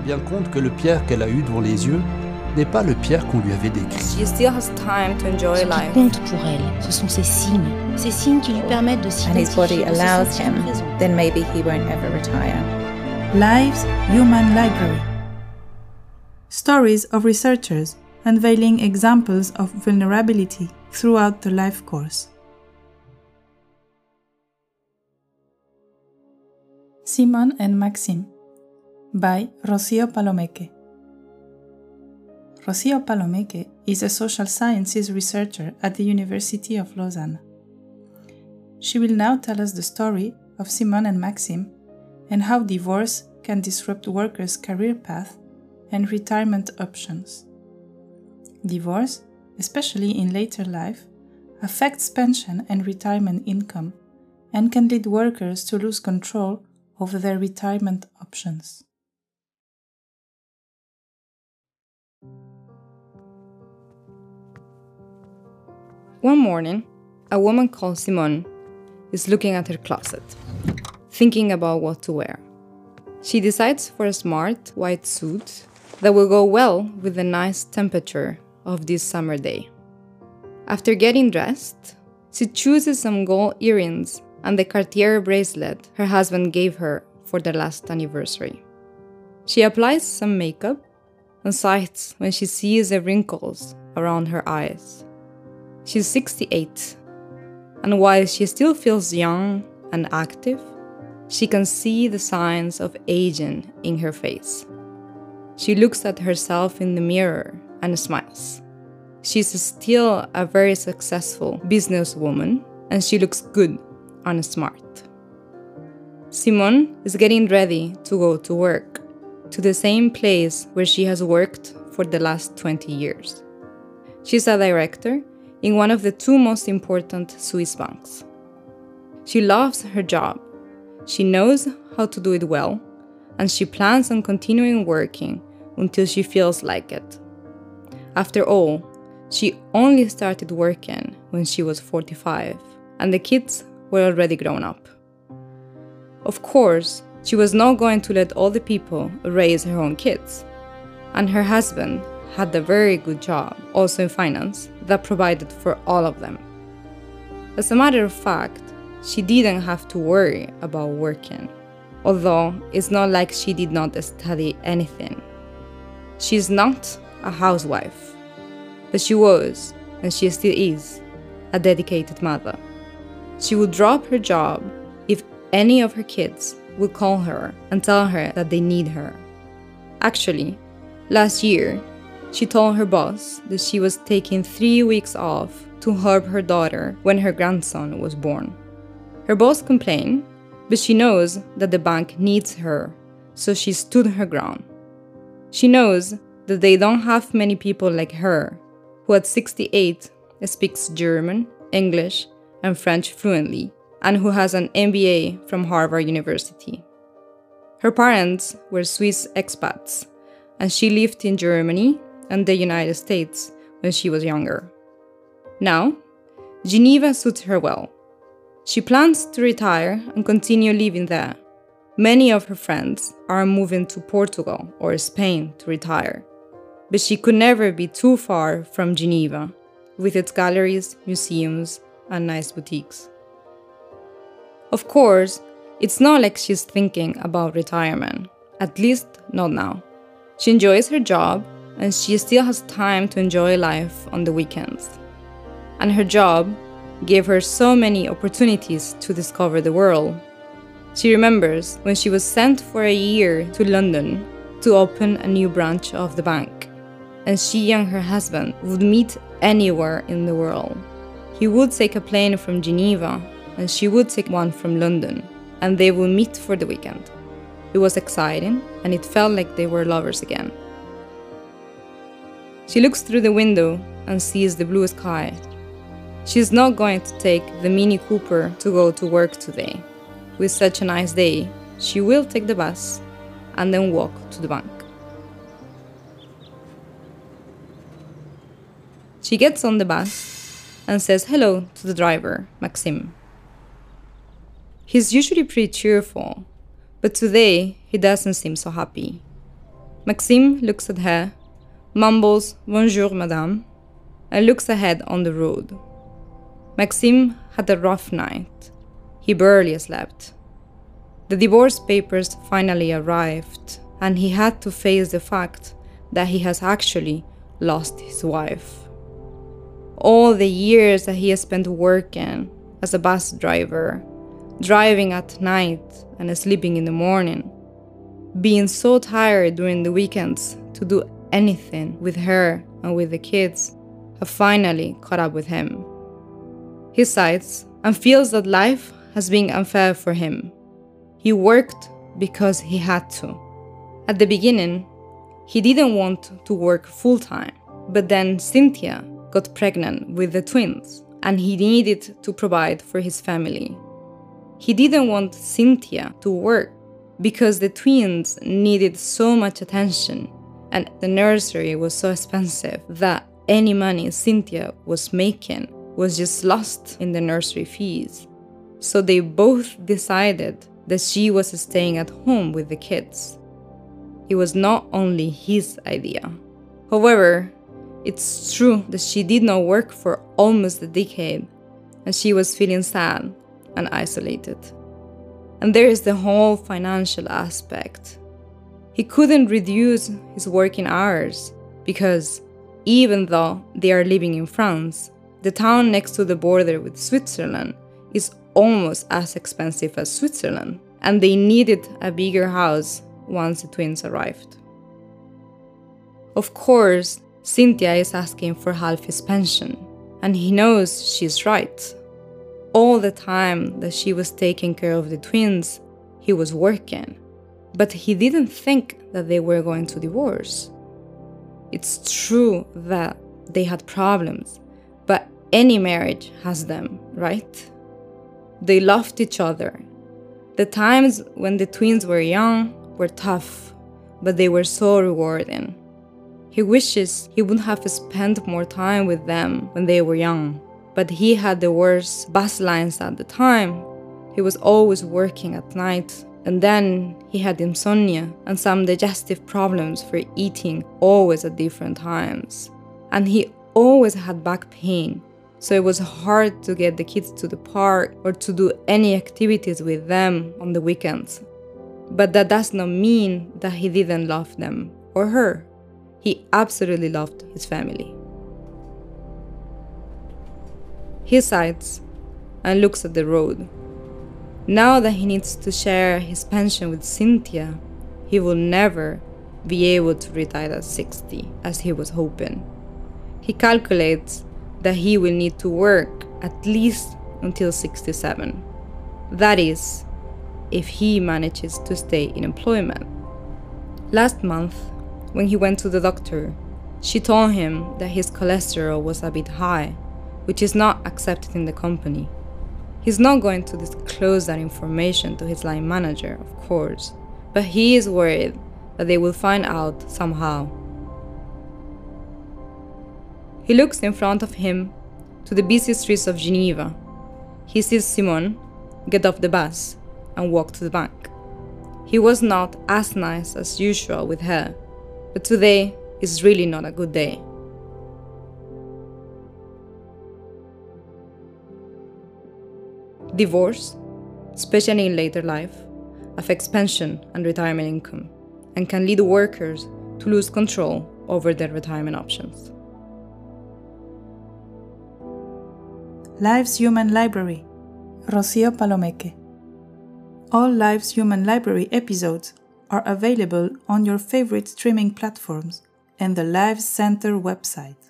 rend bien compte que le Pierre qu'elle a eu devant les yeux n'est pas le Pierre qu'on lui avait décrit. She still has time to enjoy Ce qui life. compte pour elle, ce sont ces signes, ces signes qui lui permettent de and his body s'identifier, de se allows sentir him, présent. then maybe he won't ever retire. Lives Human Library Stories of researchers unveiling examples of vulnerability throughout the life course. Simon and Maxim by Rocío Palomeque. Rocío Palomeque is a social sciences researcher at the University of Lausanne. She will now tell us the story of Simone and Maxime and how divorce can disrupt workers' career path and retirement options. Divorce, especially in later life, affects pension and retirement income and can lead workers to lose control over their retirement options. One morning, a woman called Simone is looking at her closet, thinking about what to wear. She decides for a smart white suit that will go well with the nice temperature of this summer day. After getting dressed, she chooses some gold earrings and the Cartier bracelet her husband gave her for their last anniversary. She applies some makeup and sighs when she sees the wrinkles around her eyes. She's 68, and while she still feels young and active, she can see the signs of aging in her face. She looks at herself in the mirror and smiles. She's still a very successful businesswoman, and she looks good and smart. Simone is getting ready to go to work, to the same place where she has worked for the last 20 years. She's a director in one of the two most important Swiss banks. She loves her job. She knows how to do it well, and she plans on continuing working until she feels like it. After all, she only started working when she was 45, and the kids were already grown up. Of course, she was not going to let all the people raise her own kids, and her husband had a very good job, also in finance, that provided for all of them. As a matter of fact, she didn't have to worry about working, although it's not like she did not study anything. She's not a housewife, but she was, and she still is, a dedicated mother. She would drop her job if any of her kids would call her and tell her that they need her. Actually, last year, she told her boss that she was taking three weeks off to help her daughter when her grandson was born. Her boss complained, but she knows that the bank needs her, so she stood her ground. She knows that they don't have many people like her, who at 68 speaks German, English, and French fluently, and who has an MBA from Harvard University. Her parents were Swiss expats, and she lived in Germany and the United States when she was younger. Now, Geneva suits her well. She plans to retire and continue living there. Many of her friends are moving to Portugal or Spain to retire, but she could never be too far from Geneva, with its galleries, museums, and nice boutiques. Of course, it's not like she's thinking about retirement, at least not now. She enjoys her job and she still has time to enjoy life on the weekends. And her job gave her so many opportunities to discover the world. She remembers when she was sent for a year to London to open a new branch of the bank, and she and her husband would meet anywhere in the world. He would take a plane from Geneva, and she would take one from London, and they would meet for the weekend. It was exciting, and it felt like they were lovers again. She looks through the window and sees the blue sky. She's not going to take the Mini Cooper to go to work today. With such a nice day, she will take the bus and then walk to the bank. She gets on the bus and says hello to the driver, Maxime. He's usually pretty cheerful, but today he doesn't seem so happy. Maxime looks at her, mumbles Bonjour, madame, and looks ahead on the road. Maxime had a rough night. He barely slept. The divorce papers finally arrived, and he had to face the fact that he has actually lost his wife. All the years that he has spent working as a bus driver, driving at night and sleeping in the morning, being so tired during the weekends to do anything with her and with the kids, have finally caught up with him. He sighs and feels that life has been unfair for him he worked because he had to. At the beginning, he didn't want to work full time, but then Cynthia got pregnant with the twins and he needed to provide for his family. He didn't want Cynthia to work because the twins needed so much attention and the nursery was so expensive that any money Cynthia was making was just lost in the nursery fees. So they both decided that she was staying at home with the kids. It was not only his idea. However, it's true that she did not work for almost a decade and she was feeling sad and isolated. And there is the whole financial aspect. He couldn't reduce his working hours because even though they are living in France, the town next to the border with Switzerland is almost as expensive as Switzerland, and they needed a bigger house once the twins arrived. Of course, Cynthia is asking for half his pension, and he knows she's right. All the time that she was taking care of the twins, he was working, but he didn't think that they were going to divorce. It's true that they had problems, but any marriage has them, right? They loved each other. The times when the twins were young were tough, but they were so rewarding. He wishes he would have spent more time with them when they were young, but he had the worst bus lines at the time. He was always working at night, and then he had insomnia and some digestive problems for eating always at different times. And he always had back pain so it was hard to get the kids to the park or to do any activities with them on the weekends. But that does not mean that he didn't love them or her. He absolutely loved his family. He sighs and looks at the road. Now that he needs to share his pension with Cynthia, he will never be able to retire at 60 as he was hoping. He calculates that he will need to work at least until 67. That is, if he manages to stay in employment. Last month, when he went to the doctor, she told him that his cholesterol was a bit high, which is not accepted in the company. He's not going to disclose that information to his line manager, of course, but he is worried that they will find out somehow he looks in front of him to the busy streets of Geneva. He sees Simone get off the bus and walk to the bank. He was not as nice as usual with her, but today is really not a good day. Divorce, especially in later life, affects pension and retirement income and can lead workers to lose control over their retirement options. Lives Human Library, Rocío Palomeque. All Lives Human Library episodes are available on your favorite streaming platforms and the Lives Center website.